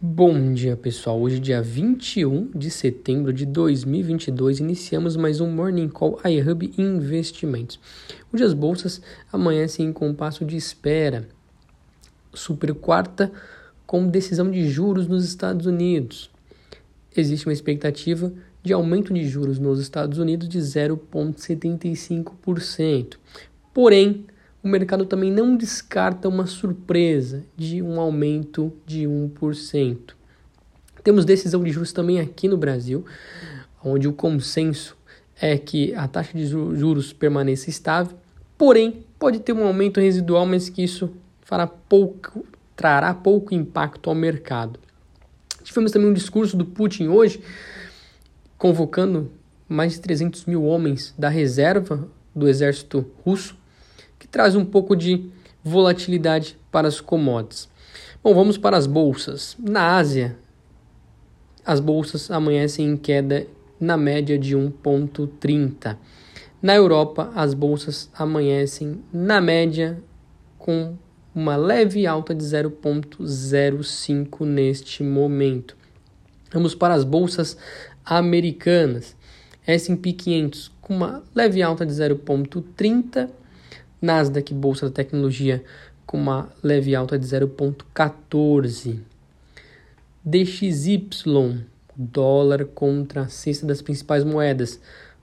Bom dia, pessoal. Hoje, dia 21 de setembro de 2022, iniciamos mais um Morning Call iHub Investimentos. Hoje as bolsas amanhecem em compasso de espera. Super quarta com decisão de juros nos Estados Unidos. Existe uma expectativa de aumento de juros nos Estados Unidos de 0,75%. Porém, o mercado também não descarta uma surpresa de um aumento de 1%. Temos decisão de juros também aqui no Brasil, onde o consenso é que a taxa de juros permaneça estável, porém pode ter um aumento residual, mas que isso fará pouco, trará pouco impacto ao mercado. Tivemos também um discurso do Putin hoje, convocando mais de 300 mil homens da reserva do exército russo que traz um pouco de volatilidade para as commodities. Bom, vamos para as bolsas. Na Ásia, as bolsas amanhecem em queda na média de 1,30. Na Europa, as bolsas amanhecem na média com uma leve alta de 0,05 neste momento. Vamos para as bolsas americanas. S&P 500 com uma leve alta de 0,30 Nasdaq, Bolsa da Tecnologia, com uma leve alta de 0,14. DXY, dólar contra a cesta das principais moedas,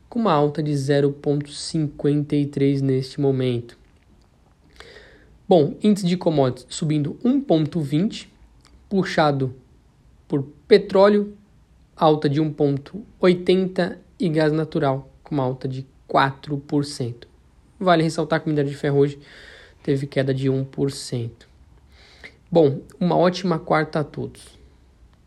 com uma alta de 0,53 neste momento. Bom, índice de commodities subindo 1,20, puxado por petróleo, alta de 1,80 e gás natural, com uma alta de 4%. Vale ressaltar que o minério de ferro hoje teve queda de 1%. Bom, uma ótima quarta a todos.